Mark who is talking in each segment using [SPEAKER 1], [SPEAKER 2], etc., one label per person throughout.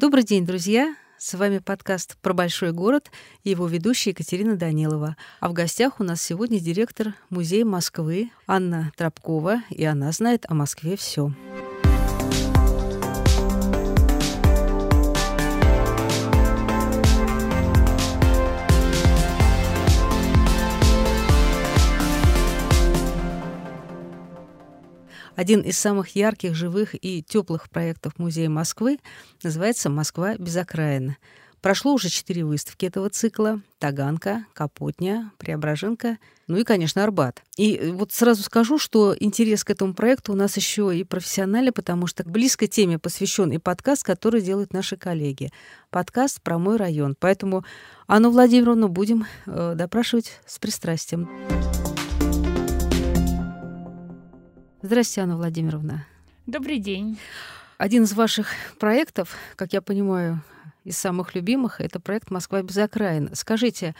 [SPEAKER 1] Добрый день, друзья! С вами подкаст про большой город и его ведущая Екатерина Данилова. А в гостях у нас сегодня директор Музея Москвы Анна Тропкова, и она знает о Москве все. Один из самых ярких, живых и теплых проектов Музея Москвы называется «Москва без окраины». Прошло уже четыре выставки этого цикла. Таганка, Капотня, Преображенка, ну и, конечно, Арбат. И вот сразу скажу, что интерес к этому проекту у нас еще и профессиональный, потому что близкой теме посвящен и подкаст, который делают наши коллеги. Подкаст про мой район. Поэтому Анну Владимировну будем э, допрашивать с пристрастием. Здравствуйте, Анна Владимировна.
[SPEAKER 2] Добрый день.
[SPEAKER 1] Один из ваших проектов, как я понимаю, из самых любимых, это проект «Москва без окраин». Скажите,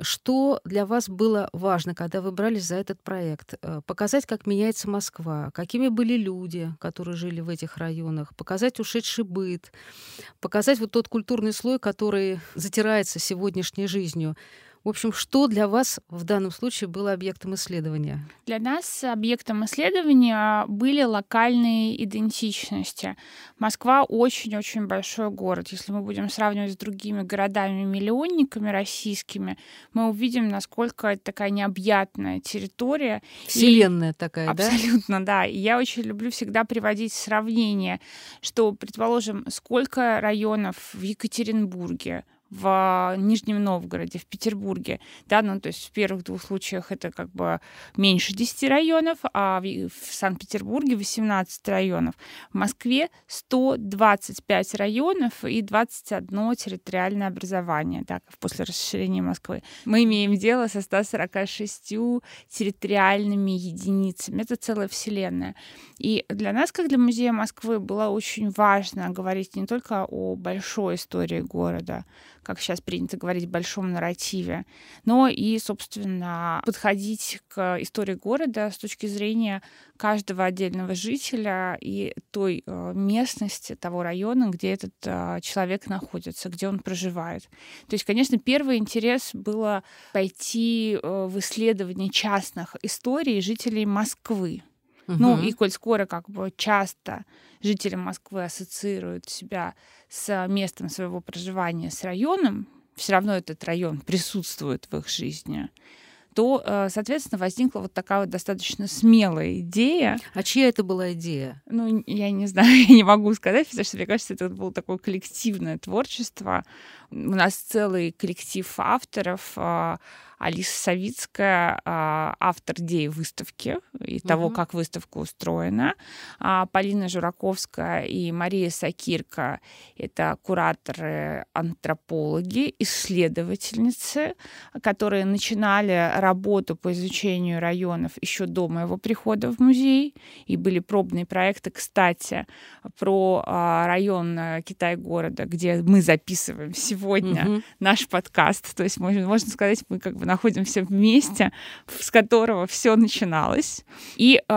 [SPEAKER 1] что для вас было важно, когда вы брались за этот проект? Э, показать, как меняется Москва, какими были люди, которые жили в этих районах, показать ушедший быт, показать вот тот культурный слой, который затирается сегодняшней жизнью. В общем, что для вас в данном случае было объектом исследования?
[SPEAKER 2] Для нас объектом исследования были локальные идентичности. Москва очень-очень большой город. Если мы будем сравнивать с другими городами-миллионниками российскими, мы увидим, насколько это такая необъятная территория.
[SPEAKER 1] Вселенная и... такая,
[SPEAKER 2] Абсолютно, да? Абсолютно, да. И я очень люблю всегда приводить сравнение, что, предположим, сколько районов в Екатеринбурге, в Нижнем Новгороде, в Петербурге, да, ну, то есть в первых двух случаях это как бы меньше 10 районов, а в, в Санкт-Петербурге 18 районов. В Москве 125 районов и 21 территориальное образование, так, после расширения Москвы. Мы имеем дело со 146 территориальными единицами. Это целая вселенная. И для нас, как для Музея Москвы, было очень важно говорить не только о большой истории города, как сейчас принято говорить, большом нарративе, но и, собственно, подходить к истории города с точки зрения каждого отдельного жителя и той э, местности, того района, где этот э, человек находится, где он проживает. То есть, конечно, первый интерес было пойти э, в исследование частных историй жителей Москвы. Угу. Ну, и коль скоро как бы часто жители Москвы ассоциируют себя с местом своего проживания, с районом, все равно этот район присутствует в их жизни, то, э, соответственно, возникла вот такая вот достаточно смелая идея.
[SPEAKER 1] А чья это была идея?
[SPEAKER 2] Ну, я не знаю, я не могу сказать, потому что, мне кажется, это было такое коллективное творчество. У нас целый коллектив авторов, а, Алиса Савицкая, а, автор идеи выставки и угу. того, как выставка устроена. А Полина Жураковская и Мария Сакирка — это кураторы-антропологи, исследовательницы, которые начинали работу по изучению районов еще до моего прихода в музей. И были пробные проекты, кстати, про а, район э, Китай-города, где мы записываем сегодня угу. наш подкаст. То есть, можно, можно сказать, мы как бы находимся вместе, с которого все начиналось. И э,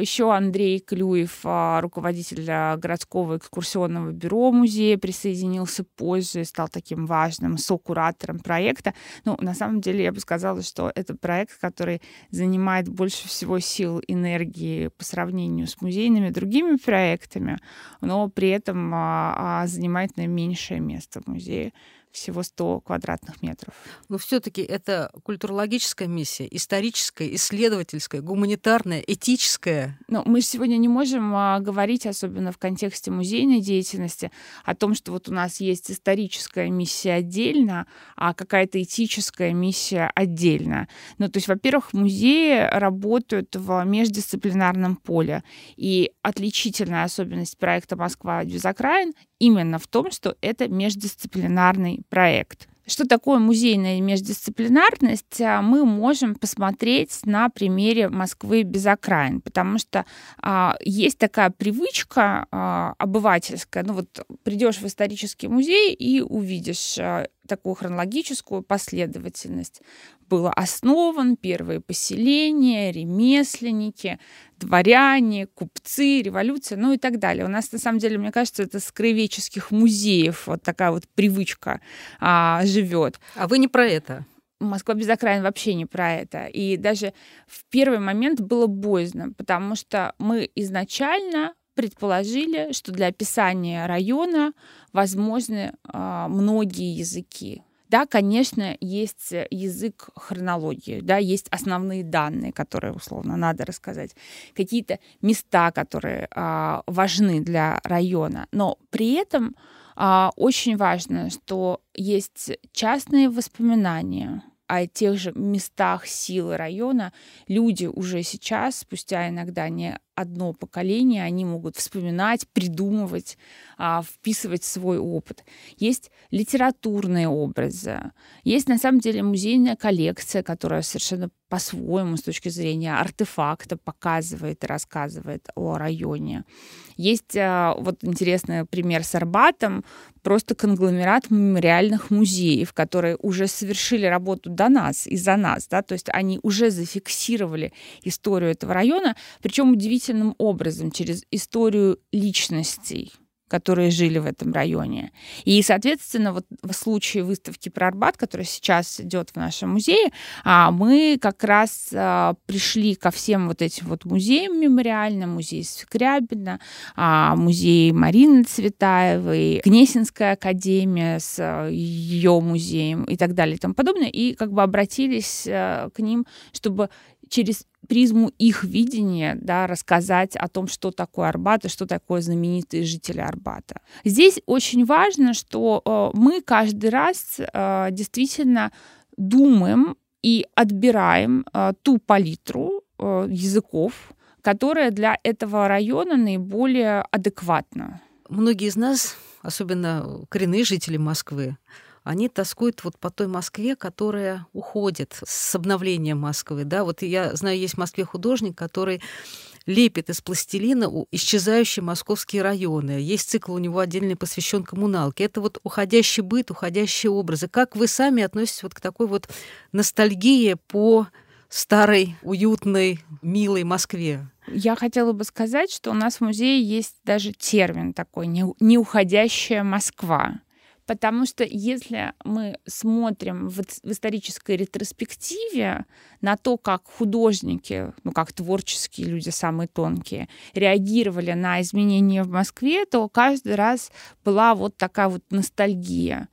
[SPEAKER 2] еще Андрей Клюев, э, руководитель городского экскурсионного бюро музея, присоединился позже стал таким важным сокуратором проекта. Ну, на самом деле, я бы сказала, что это проект, который занимает больше всего сил, энергии по сравнению с музейными другими проектами, но при этом а, а, занимает наименьшее место в музее всего 100 квадратных метров.
[SPEAKER 1] Но все-таки это культурологическая миссия, историческая, исследовательская, гуманитарная, этическая.
[SPEAKER 2] Но мы сегодня не можем а, говорить, особенно в контексте музейной деятельности, о том, что вот у нас есть историческая миссия отдельно, а какая-то этическая миссия отдельно. Ну, то есть, во-первых, музеи работают в междисциплинарном поле, и отличительная особенность проекта «Москва без окраин» именно в том, что это междисциплинарный проект. Что такое музейная междисциплинарность, а, мы можем посмотреть на примере Москвы без окраин, потому что а, есть такая привычка а, обывательская, ну вот придешь в исторический музей и увидишь а, такую хронологическую последовательность был основан, первые поселения, ремесленники, дворяне, купцы, революция, ну и так далее. У нас, на самом деле, мне кажется, это с краеведческих музеев вот такая вот привычка а, живет.
[SPEAKER 1] А вы не про это?
[SPEAKER 2] Москва без окраин вообще не про это. И даже в первый момент было боязно, потому что мы изначально предположили, что для описания района возможны э, многие языки. Да, конечно, есть язык хронологии, да, есть основные данные, которые условно надо рассказать, какие-то места, которые э, важны для района, но при этом э, очень важно, что есть частные воспоминания, о тех же местах силы района. Люди уже сейчас, спустя иногда не одно поколение, они могут вспоминать, придумывать, а, вписывать свой опыт. Есть литературные образы, есть на самом деле музейная коллекция, которая совершенно по-своему с точки зрения артефакта показывает и рассказывает о районе. Есть а, вот интересный пример с Арбатом, просто конгломерат мемориальных музеев, которые уже совершили работу до нас и за нас, да, то есть они уже зафиксировали историю этого района, причем удивительным образом через историю личностей которые жили в этом районе. И, соответственно, вот в случае выставки про Арбат, которая сейчас идет в нашем музее, а, мы как раз а, пришли ко всем вот этим вот музеям мемориальным, музей Скрябина, а, музей Марины Цветаевой, Гнесинская академия с ее музеем и так далее и тому подобное, и как бы обратились к ним, чтобы через призму их видения да, рассказать о том, что такое Арбат и что такое знаменитые жители Арбата. Здесь очень важно, что э, мы каждый раз э, действительно думаем и отбираем э, ту палитру языков, которая для этого района наиболее адекватна.
[SPEAKER 1] Многие из нас, особенно коренные жители Москвы, они тоскуют вот по той Москве, которая уходит с обновлением Москвы. Да? Вот я знаю, есть в Москве художник, который лепит из пластилина исчезающие московские районы. Есть цикл у него отдельный посвящен коммуналке. Это вот уходящий быт, уходящие образы. Как вы сами относитесь вот к такой вот ностальгии по старой, уютной, милой Москве?
[SPEAKER 2] Я хотела бы сказать, что у нас в музее есть даже термин такой «неуходящая Москва». Потому что если мы смотрим в, в исторической ретроспективе на то, как художники, ну как творческие люди самые тонкие, реагировали на изменения в Москве, то каждый раз была вот такая вот ностальгия.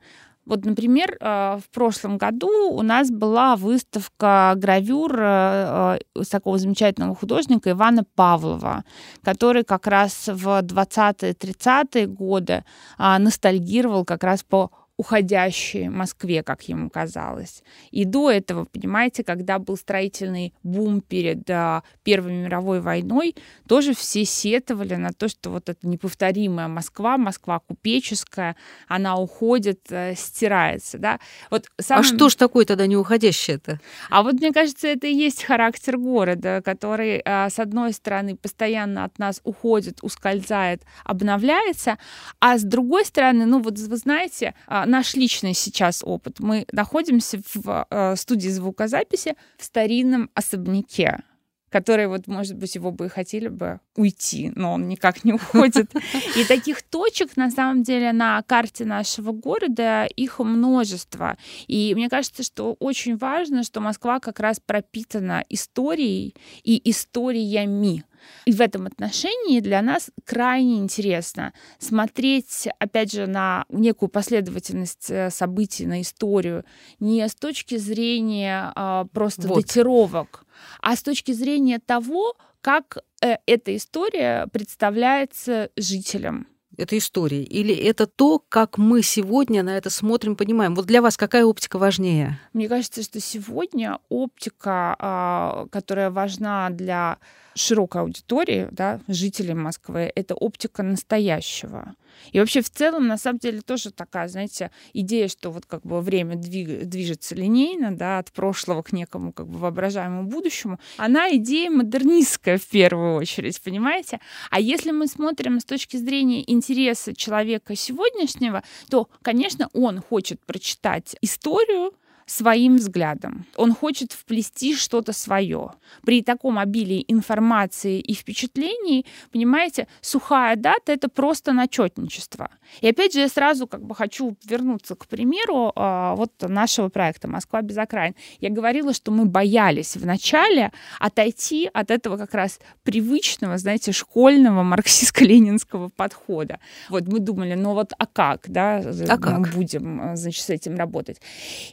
[SPEAKER 2] Вот, например, э, в прошлом году у нас была выставка гравюр э, э, такого замечательного художника Ивана Павлова, который как раз в 20-30-е годы а, ностальгировал как раз по уходящей Москве, как ему казалось. И до этого, понимаете, когда был строительный бум перед а, Первой мировой войной, тоже все сетовали на то, что вот эта неповторимая Москва, Москва купеческая, она уходит, а, стирается, да.
[SPEAKER 1] Вот самым... А что ж такое тогда не уходящее-то?
[SPEAKER 2] А вот мне кажется, это и есть характер города, который, а, с одной стороны, постоянно от нас уходит, ускользает, обновляется, а с другой стороны, ну вот вы знаете, а, наш личный сейчас опыт. Мы находимся в э, студии звукозаписи в старинном особняке который вот, может быть, его бы и хотели бы уйти, но он никак не уходит. И таких точек, на самом деле, на карте нашего города, их множество. И мне кажется, что очень важно, что Москва как раз пропитана историей и историями. И в этом отношении для нас крайне интересно смотреть, опять же, на некую последовательность э, событий, на историю, не с точки зрения а, просто вот. датировок, а с точки зрения того, как э, эта история представляется жителям
[SPEAKER 1] этой истории? Или это то, как мы сегодня на это смотрим, понимаем? Вот для вас какая оптика важнее?
[SPEAKER 2] Мне кажется, что сегодня оптика, а, которая важна для широкой аудитории, да, жителей Москвы, это оптика настоящего. И вообще в целом, на самом деле, тоже такая, знаете, идея, что вот как бы время двиг, движется линейно, да, от прошлого к некому как бы воображаемому будущему, она идея модернистская в первую очередь, понимаете? А если мы смотрим с точки зрения интереса человека сегодняшнего, то, конечно, он хочет прочитать историю, своим взглядом. Он хочет вплести что-то свое. При таком обилии информации и впечатлений, понимаете, сухая дата — это просто начетничество. И опять же, я сразу как бы хочу вернуться к примеру э, вот нашего проекта «Москва без окраин». Я говорила, что мы боялись вначале отойти от этого как раз привычного, знаете, школьного марксистско-ленинского подхода. Вот мы думали, ну вот а как, да,
[SPEAKER 1] а как?
[SPEAKER 2] мы будем, значит, с этим работать.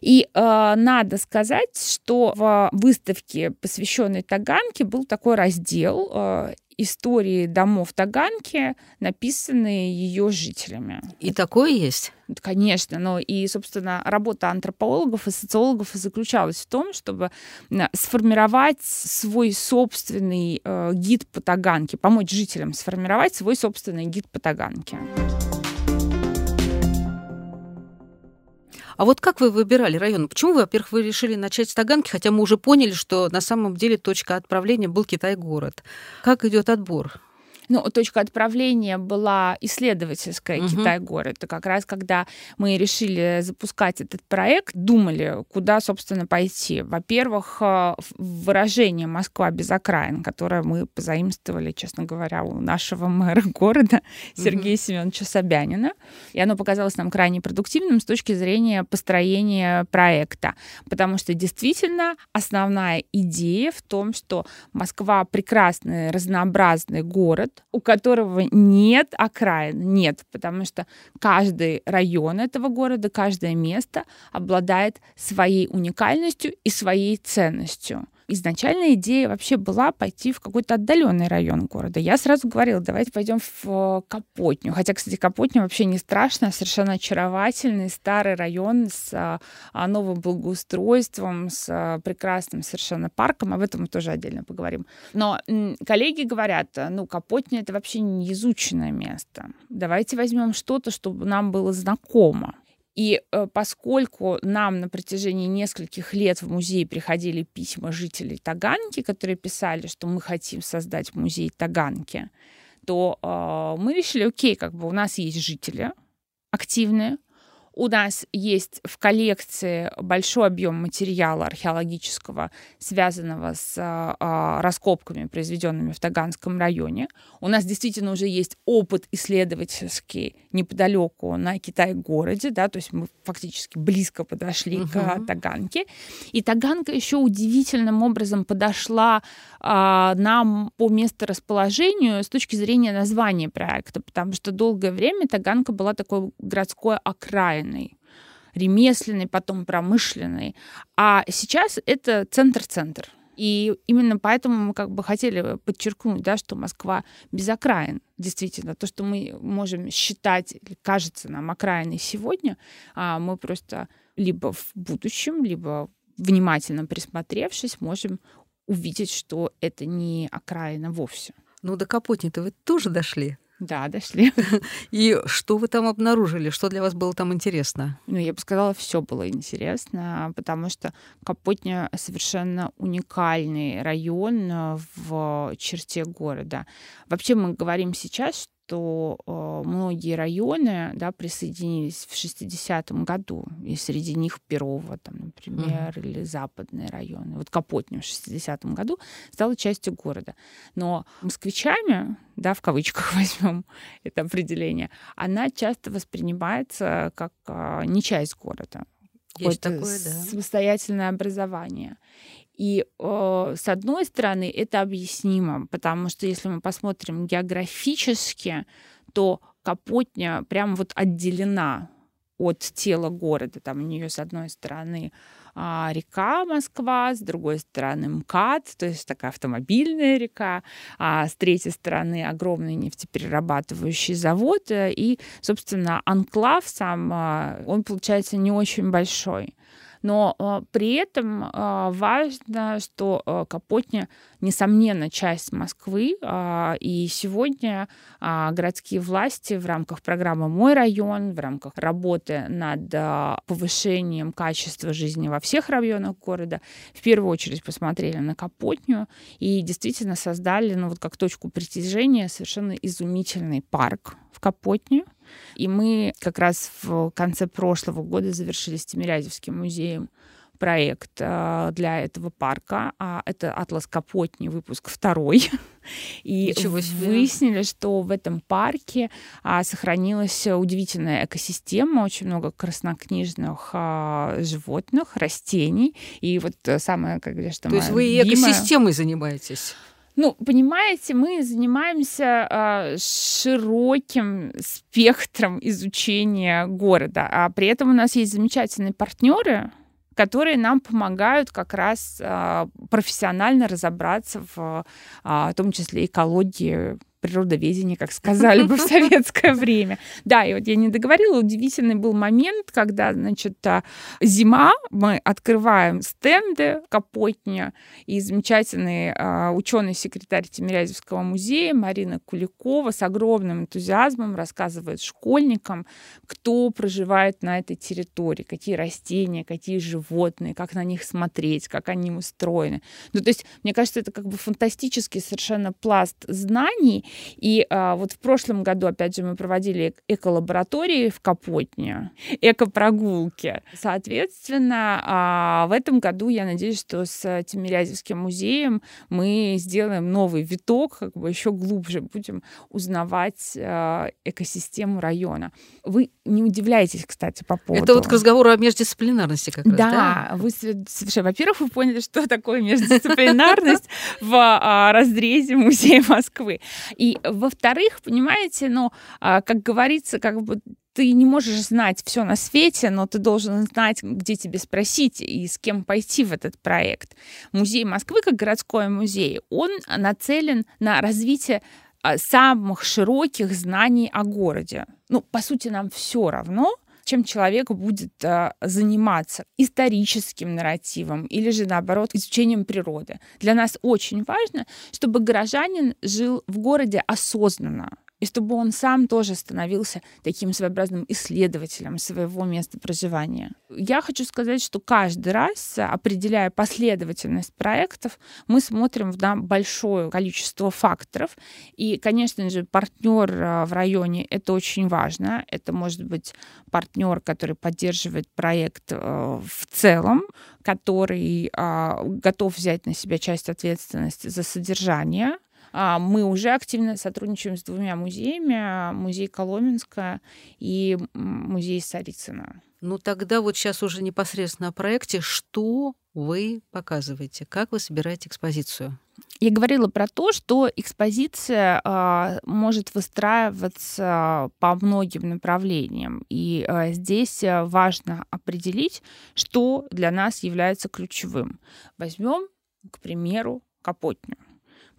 [SPEAKER 2] И э, надо сказать, что в выставке, посвященной Таганке, был такой раздел э, истории домов Таганки, написанные ее жителями.
[SPEAKER 1] И такое есть?
[SPEAKER 2] Конечно, но и, собственно, работа антропологов и социологов заключалась в том, чтобы сформировать свой собственный э, гид по Таганке, помочь жителям сформировать свой собственный гид по Таганке.
[SPEAKER 1] А вот как вы выбирали район? Почему, вы, во-первых, вы решили начать с Таганки, хотя мы уже поняли, что на самом деле точка отправления был Китай-город. Как идет отбор?
[SPEAKER 2] Ну, точка отправления была исследовательская угу. Китай-город. Это как раз когда мы решили запускать этот проект, думали, куда, собственно, пойти. Во-первых, э, выражение «Москва без окраин», которое мы позаимствовали, честно говоря, у нашего мэра города Сергея угу. Семеновича Собянина. И оно показалось нам крайне продуктивным с точки зрения построения проекта. Потому что действительно основная идея в том, что Москва прекрасный, разнообразный город, у которого нет окраин, нет, потому что каждый район этого города, каждое место обладает своей уникальностью и своей ценностью изначально идея вообще была пойти в какой-то отдаленный район города. Я сразу говорила, давайте пойдем в э, Капотню. Хотя, кстати, Капотня вообще не страшно, а совершенно очаровательный старый район с а, а, новым благоустройством, с прекрасным совершенно парком. Об этом мы тоже отдельно поговорим. Но коллеги говорят, ну, Капотня — это вообще не изученное место. Давайте возьмем что-то, чтобы нам было знакомо. И э, поскольку нам на протяжении нескольких лет в музей приходили письма жителей Таганки, которые писали, что мы хотим создать музей Таганки, то э, мы решили, окей, как бы у нас есть жители активные, у нас есть в коллекции большой объем материала археологического, связанного с а, раскопками, произведенными в Таганском районе. У нас действительно уже есть опыт исследовательский неподалеку на Китай-городе, да, то есть мы фактически близко подошли угу. к Таганке. И Таганка еще удивительным образом подошла а, нам по месторасположению с точки зрения названия проекта, потому что долгое время Таганка была такой городской окраиной ремесленный, потом промышленный. А сейчас это центр-центр. И именно поэтому мы как бы хотели подчеркнуть, да, что Москва без окраин. Действительно, то, что мы можем считать, кажется нам окраиной сегодня, а мы просто либо в будущем, либо внимательно присмотревшись, можем увидеть, что это не окраина вовсе.
[SPEAKER 1] Ну, до Капотни-то вы тоже дошли?
[SPEAKER 2] Да, дошли.
[SPEAKER 1] И что вы там обнаружили? Что для вас было там интересно?
[SPEAKER 2] Ну, я бы сказала, все было интересно, потому что Капотня совершенно уникальный район в черте города. Вообще мы говорим сейчас, что э, многие районы да, присоединились в 60-м году, и среди них Перово, там, например, mm-hmm. или западные районы. Вот Капотня в 60-м году стала частью города. Но москвичами, да, в кавычках возьмем это определение, она часто воспринимается как э, не часть города.
[SPEAKER 1] Есть такое, да.
[SPEAKER 2] Самостоятельное образование. И э, с одной стороны это объяснимо, потому что если мы посмотрим географически, то Капотня прям вот отделена от тела города. Там у нее с одной стороны а, река Москва, с другой стороны МКАД, то есть такая автомобильная река, а с третьей стороны огромный нефтеперерабатывающий завод. Э, и, собственно, анклав сам, а, он получается не очень большой. Но э, при этом э, важно, что э, Капотня, несомненно, часть Москвы, и сегодня городские власти в рамках программы «Мой район», в рамках работы над повышением качества жизни во всех районах города, в первую очередь посмотрели на Капотню и действительно создали, ну вот как точку притяжения, совершенно изумительный парк в Капотне, и мы как раз в конце прошлого года завершили с Тимирязевским музеем проект э, для этого парка. А это «Атлас Капотни», выпуск второй. И выяснили, что в этом парке а, сохранилась удивительная экосистема, очень много краснокнижных а, животных, растений. И вот самое, как говоришь,
[SPEAKER 1] То есть вы любимое... экосистемой занимаетесь?
[SPEAKER 2] Ну, понимаете, мы занимаемся э, широким спектром изучения города, а при этом у нас есть замечательные партнеры, которые нам помогают как раз э, профессионально разобраться в, э, в том числе экологии природоведение, как сказали бы в советское время. Да, и вот я не договорила, удивительный был момент, когда, значит, а, зима, мы открываем стенды Капотня, и замечательный а, ученый-секретарь Тимирязевского музея Марина Куликова с огромным энтузиазмом рассказывает школьникам, кто проживает на этой территории, какие растения, какие животные, как на них смотреть, как они устроены. Ну, то есть, мне кажется, это как бы фантастический совершенно пласт знаний, и а, вот в прошлом году, опять же, мы проводили эко-лаборатории в Капотне, эко-прогулки. Соответственно, а, в этом году, я надеюсь, что с Тимирязевским музеем мы сделаем новый виток, как бы еще глубже будем узнавать а, экосистему района. Вы не удивляйтесь, кстати, по поводу...
[SPEAKER 1] Это вот к разговору о междисциплинарности как раз,
[SPEAKER 2] да? Да, вы совершенно... Во-первых, вы поняли, что такое междисциплинарность в а, разрезе Музея Москвы. И, во-вторых, понимаете, ну, а, как говорится, как бы ты не можешь знать все на свете, но ты должен знать, где тебе спросить и с кем пойти в этот проект. Музей Москвы, как городской музей, он нацелен на развитие а, самых широких знаний о городе. Ну, по сути, нам все равно, чем человек будет а, заниматься историческим нарративом или же, наоборот, изучением природы. Для нас очень важно, чтобы горожанин жил в городе осознанно, и чтобы он сам тоже становился таким своеобразным исследователем своего места проживания. Я хочу сказать, что каждый раз, определяя последовательность проектов, мы смотрим на большое количество факторов. И, конечно же, партнер э, в районе — это очень важно. Это может быть партнер, который поддерживает проект э, в целом, который а, готов взять на себя часть ответственности за содержание мы уже активно сотрудничаем с двумя музеями. Музей Коломенска и музей Сарицына.
[SPEAKER 1] Ну тогда вот сейчас уже непосредственно о проекте. Что вы показываете? Как вы собираете экспозицию?
[SPEAKER 2] Я говорила про то, что экспозиция э, может выстраиваться по многим направлениям. И э, здесь важно определить, что для нас является ключевым. Возьмем, к примеру, Капотню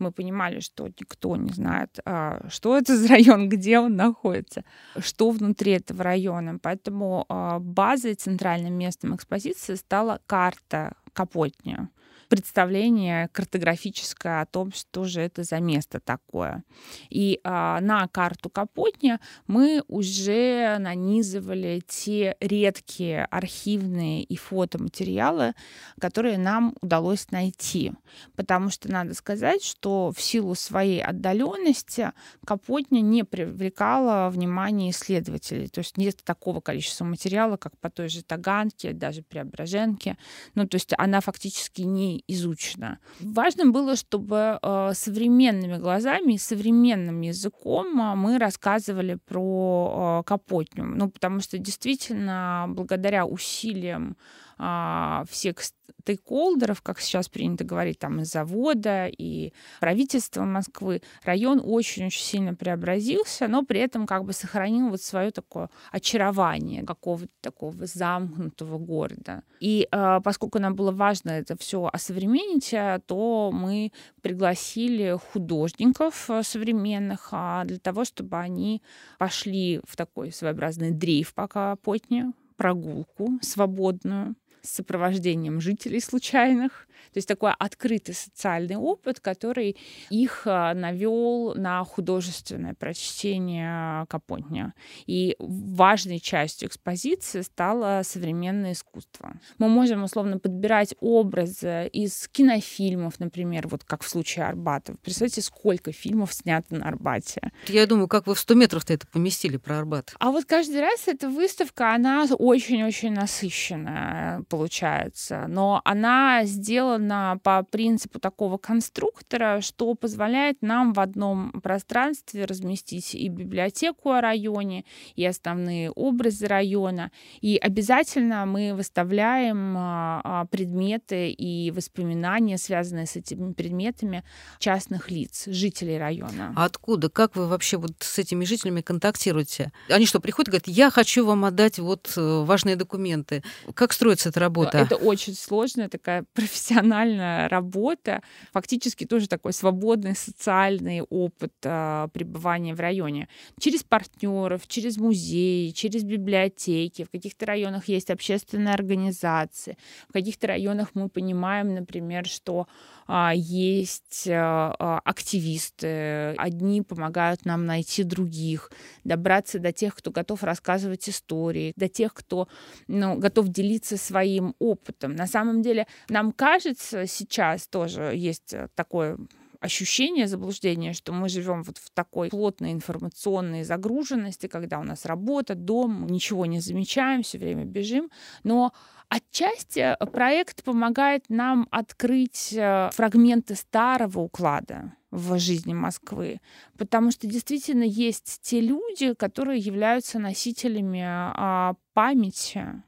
[SPEAKER 2] мы понимали, что никто не знает, а, что это за район, где он находится, что внутри этого района. Поэтому а, базой, центральным местом экспозиции стала карта Капотня представление картографическое о том, что же это за место такое. И а, на карту Капотня мы уже нанизывали те редкие архивные и фотоматериалы, которые нам удалось найти. Потому что надо сказать, что в силу своей отдаленности Капотня не привлекала внимание исследователей. То есть нет такого количества материала, как по той же Таганке, даже Преображенке. Ну, то есть она фактически не изучено. Важно было, чтобы э, современными глазами и современным языком э, мы рассказывали про э, Капотню. Ну, потому что действительно, благодаря усилиям а, всех стейкхолдеров, как сейчас принято говорить, там из завода и правительства Москвы, район очень-очень сильно преобразился, но при этом как бы сохранил вот свое такое очарование какого-то такого замкнутого города. И э, поскольку нам было важно это все осовременить, э, то мы пригласили художников э, современных а, для того, чтобы они пошли в такой своеобразный дрейф пока потне, прогулку свободную с сопровождением жителей случайных. То есть такой открытый социальный опыт, который их а, навел на художественное прочтение Капотня. И важной частью экспозиции стало современное искусство. Мы можем условно подбирать образы из кинофильмов, например, вот как в случае Арбата. Представьте, сколько фильмов снято на Арбате.
[SPEAKER 1] Я думаю, как вы в 100 метров-то это поместили про Арбат?
[SPEAKER 2] А вот каждый раз эта выставка, она очень-очень насыщенная получается, но она сделана по принципу такого конструктора, что позволяет нам в одном пространстве разместить и библиотеку о районе, и основные образы района. И обязательно мы выставляем а, а, предметы и воспоминания, связанные с этими предметами частных лиц, жителей района.
[SPEAKER 1] А откуда? Как вы вообще вот с этими жителями контактируете? Они что, приходят и говорят, я хочу вам отдать вот э, важные документы. Как строится эта работа?
[SPEAKER 2] Это очень сложная такая профессиональная работа. Фактически тоже такой свободный социальный опыт а, пребывания в районе. Через партнеров, через музеи, через библиотеки. В каких-то районах есть общественные организации. В каких-то районах мы понимаем, например, что а, есть а, а, активисты. Одни помогают нам найти других, добраться до тех, кто готов рассказывать истории, до тех, кто ну, готов делиться своим опытом. На самом деле, нам кажется, сейчас тоже есть такое ощущение заблуждения, что мы живем вот в такой плотной информационной загруженности, когда у нас работа, дом, ничего не замечаем, все время бежим. Но Отчасти э, проект помогает нам открыть э, фрагменты старого уклада в жизни Москвы, потому что действительно есть те люди, которые являются носителями а, памяти,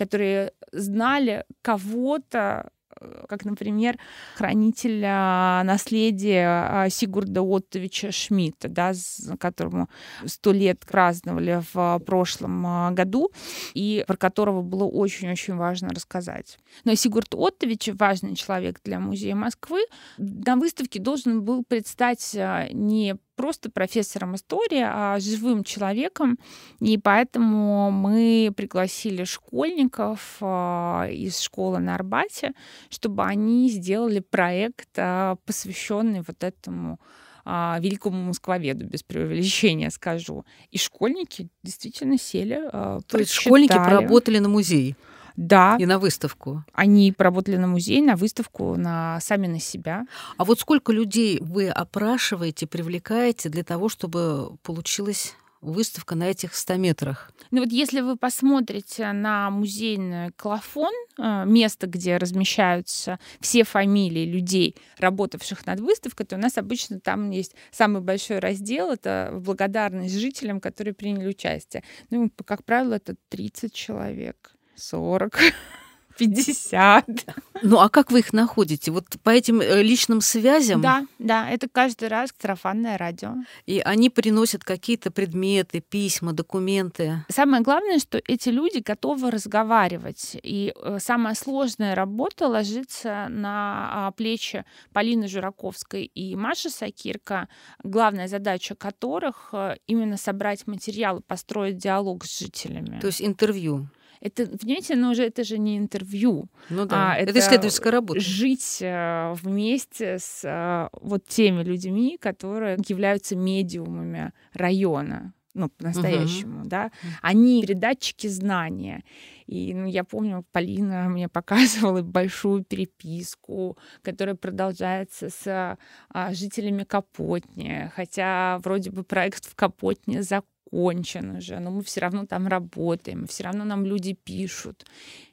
[SPEAKER 2] которые знали кого-то Э, как, например, хранитель наследия а, Сигурда Оттовича Шмидта, да, которому сто лет праздновали в прошлом а, году, и про которого было очень-очень важно рассказать. Но Сигурд Оттович, важный человек для Музея Москвы, на выставке должен был предстать не просто профессором истории, а живым человеком. И поэтому мы пригласили школьников а, из школы на Арбате, чтобы они сделали проект, а, посвященный вот этому а, великому москвоведу, без преувеличения скажу. И школьники действительно сели,
[SPEAKER 1] То есть школьники поработали на музей?
[SPEAKER 2] Да.
[SPEAKER 1] И на выставку.
[SPEAKER 2] Они поработали на музей, на выставку, на сами на себя.
[SPEAKER 1] А вот сколько людей вы опрашиваете, привлекаете для того, чтобы получилась выставка на этих 100 метрах.
[SPEAKER 2] Ну вот если вы посмотрите на музейный клафон, э, место, где размещаются все фамилии людей, работавших над выставкой, то у нас обычно там есть самый большой раздел, это благодарность жителям, которые приняли участие. Ну, как правило, это 30 человек. 40. 50.
[SPEAKER 1] Ну а как вы их находите? Вот по этим э, личным связям?
[SPEAKER 2] Да, да, это каждый раз сарафанное радио.
[SPEAKER 1] И они приносят какие-то предметы, письма, документы.
[SPEAKER 2] Самое главное, что эти люди готовы разговаривать. И э, самая сложная работа ложится на а, плечи Полины Жураковской и Маши Сакирка, главная задача которых э, именно собрать материалы, построить диалог с жителями.
[SPEAKER 1] То есть интервью
[SPEAKER 2] это, понимаете, но уже это же не интервью.
[SPEAKER 1] Ну да, а это, это исследовательская работа.
[SPEAKER 2] Жить э, вместе с э, вот теми людьми, которые являются медиумами района ну, по-настоящему, uh-huh. да, они передатчики знания. И ну, я помню, Полина мне показывала большую переписку, которая продолжается с а, жителями Капотни, хотя вроде бы проект в Капотне закончен закончен уже, но мы все равно там работаем, все равно нам люди пишут.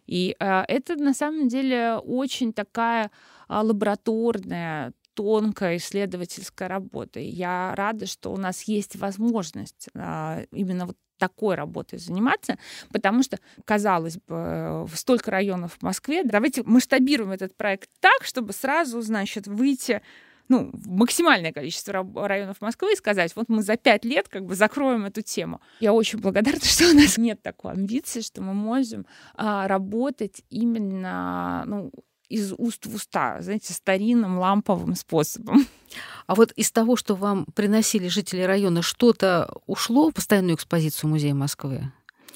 [SPEAKER 2] И э, это на самом деле очень такая э, лабораторная, тонкая исследовательская работа. И я рада, что у нас есть возможность э, именно вот такой работой заниматься, потому что, казалось бы, столько районов в Москве, давайте масштабируем этот проект так, чтобы сразу, значит, выйти ну, максимальное количество районов Москвы и сказать, вот мы за пять лет как бы закроем эту тему. Я очень благодарна, что у нас нет такой амбиции, что мы можем а, работать именно, ну, из уст в уста, знаете, старинным ламповым способом.
[SPEAKER 1] А вот из того, что вам приносили жители района, что-то ушло в постоянную экспозицию Музея Москвы?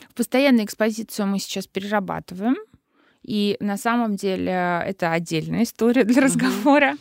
[SPEAKER 2] В постоянную экспозицию мы сейчас перерабатываем. И на самом деле это отдельная история для разговора.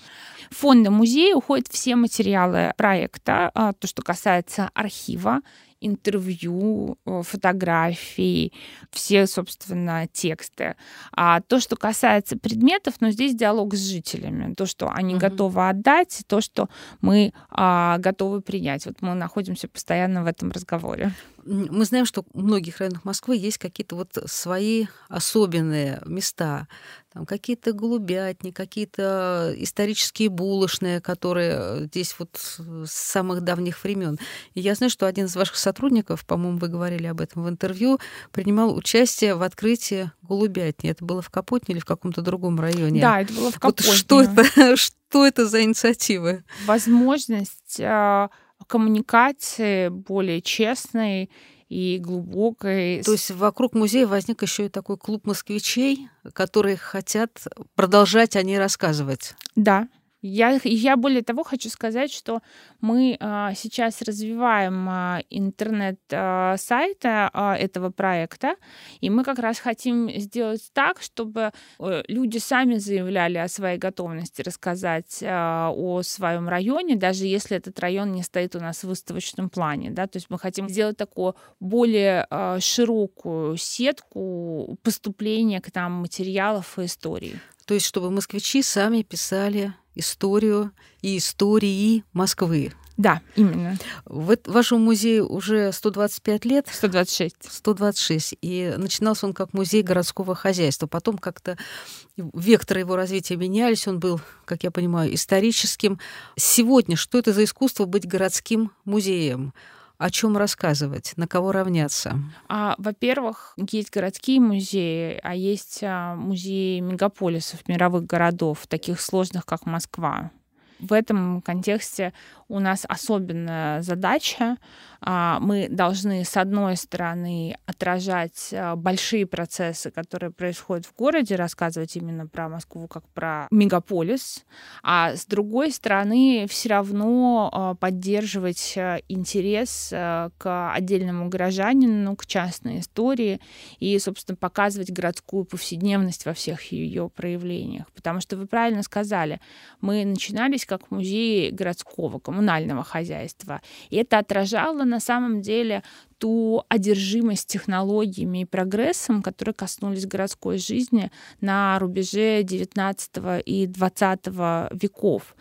[SPEAKER 2] Фонда музея уходят все материалы проекта, а, то, что касается архива, интервью, э, фотографии, все, собственно, тексты. А то, что касается предметов, ну, здесь диалог с жителями. То, что они угу. готовы отдать, то, что мы а, готовы принять. Вот мы находимся постоянно в этом разговоре.
[SPEAKER 1] Мы знаем, что у многих районах Москвы есть какие-то вот свои особенные места. Там какие-то голубятни, какие-то исторические булочные, которые здесь вот с самых давних времен. И я знаю, что один из ваших сотрудников, по-моему, вы говорили об этом в интервью, принимал участие в открытии голубятни. Это было в Капотне или в каком-то другом районе?
[SPEAKER 2] Да, это было в Капотне. Вот
[SPEAKER 1] что это, что это за инициативы?
[SPEAKER 2] Возможность а, коммуникации более честной и глубокой.
[SPEAKER 1] То есть вокруг музея возник еще и такой клуб москвичей, которые хотят продолжать о ней рассказывать.
[SPEAKER 2] Да, я, я более того хочу сказать, что мы а, сейчас развиваем а, интернет-сайт а, этого проекта, и мы как раз хотим сделать так, чтобы а, люди сами заявляли о своей готовности рассказать а, о своем районе, даже если этот район не стоит у нас в выставочном плане. Да? То есть мы хотим сделать такую более а, широкую сетку поступления к нам материалов и историй.
[SPEAKER 1] То есть чтобы москвичи сами писали историю и истории Москвы.
[SPEAKER 2] Да, именно.
[SPEAKER 1] В вашему музею уже 125 лет.
[SPEAKER 2] 126.
[SPEAKER 1] 126. И начинался он как музей городского хозяйства. Потом как-то векторы его развития менялись. Он был, как я понимаю, историческим. Сегодня что это за искусство быть городским музеем? О чем рассказывать, на кого равняться?
[SPEAKER 2] А, во-первых, есть городские музеи, а есть а, музеи мегаполисов, мировых городов, таких сложных, как Москва. В этом контексте у нас особенная задача. А, мы должны, с одной стороны, отражать а, большие процессы, которые происходят в городе, рассказывать именно про Москву как про мегаполис, а с другой стороны, все равно а, поддерживать интерес к отдельному горожанину, к частной истории и, собственно, показывать городскую повседневность во всех ее проявлениях. Потому что вы правильно сказали, мы начинались как музей городского, коммунального хозяйства. И это отражало на самом деле ту одержимость технологиями и прогрессом, которые коснулись городской жизни на рубеже XIX и XX веков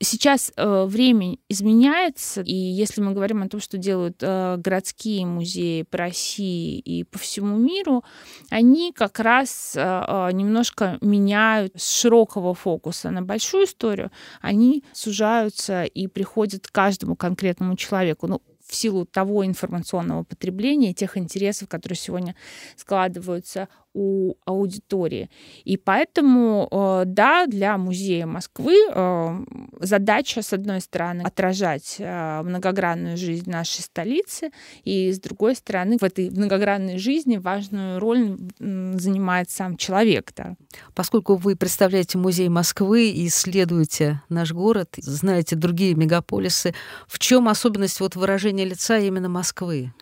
[SPEAKER 2] сейчас э, время изменяется, и если мы говорим о том, что делают э, городские музеи по России и по всему миру, они как раз э, э немножко меняют с широкого фокуса на большую историю, они сужаются и приходят к каждому конкретному человеку. Ну, в силу того информационного потребления, тех интересов, которые сегодня складываются у аудитории. И поэтому, э, да, для музея Москвы э, задача, с одной стороны, отражать э, многогранную жизнь нашей столицы, и с другой стороны, в этой многогранной жизни важную роль занимает сам человек. Да.
[SPEAKER 1] Поскольку вы представляете музей Москвы и исследуете наш город, знаете другие мегаполисы, в чем особенность вот выражения лица именно Москвы?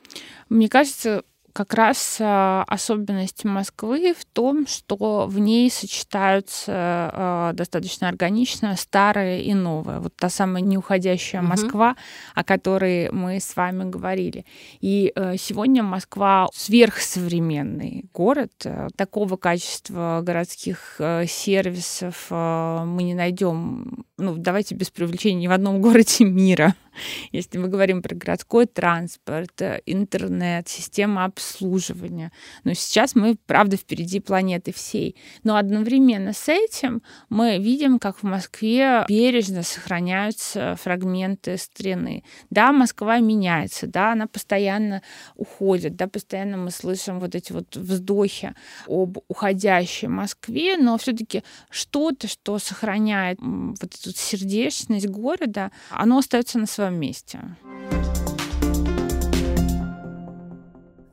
[SPEAKER 2] Мне кажется, как раз а, особенность Москвы в том, что в ней сочетаются а, достаточно органично старое и новое. Вот та самая неуходящая угу. Москва, о которой мы с вами говорили. И э, сегодня Москва сверхсовременный город. Такого качества городских э, сервисов э, мы не найдем, ну, давайте без привлечения, ни в одном городе мира. Если мы говорим про городской транспорт, э, интернет, система обслуживания. Но сейчас мы, правда, впереди планеты всей. Но одновременно с этим мы видим, как в Москве бережно сохраняются фрагменты страны. Да, Москва меняется, да, она постоянно уходит, да, постоянно мы слышим вот эти вот вздохи об уходящей Москве, но все-таки что-то, что сохраняет вот эту сердечность города, оно остается на своем своем месте.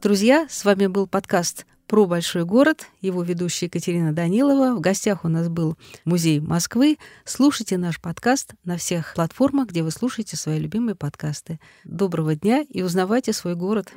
[SPEAKER 1] Друзья, с вами был подкаст про большой город, его ведущая Екатерина Данилова. В гостях у нас был Музей Москвы. Слушайте наш подкаст на всех платформах, где вы слушаете свои любимые подкасты. Доброго дня и узнавайте свой город.